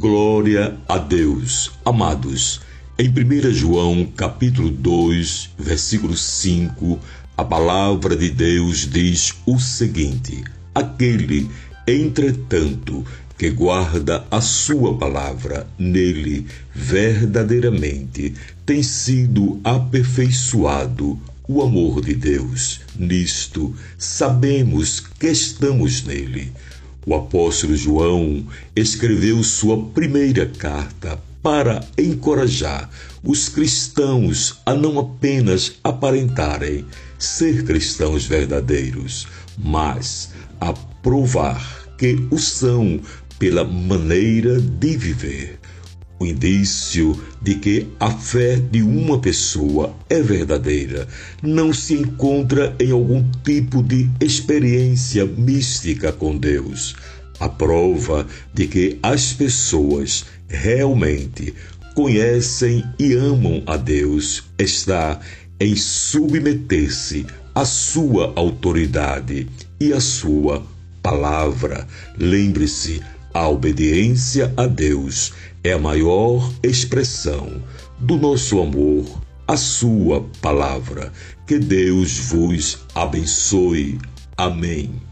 Glória a Deus. Amados, em 1 João, capítulo 2, versículo 5, a palavra de Deus diz o seguinte: Aquele, entretanto, que guarda a sua palavra, nele verdadeiramente tem sido aperfeiçoado o amor de Deus. Nisto sabemos que estamos nele. O apóstolo João escreveu sua primeira carta para encorajar os cristãos a não apenas aparentarem ser cristãos verdadeiros, mas a provar que o são pela maneira de viver o indício de que a fé de uma pessoa é verdadeira não se encontra em algum tipo de experiência mística com Deus. A prova de que as pessoas realmente conhecem e amam a Deus está em submeter-se à sua autoridade e à sua palavra. Lembre-se, a obediência a Deus é a maior expressão do nosso amor à Sua palavra. Que Deus vos abençoe. Amém.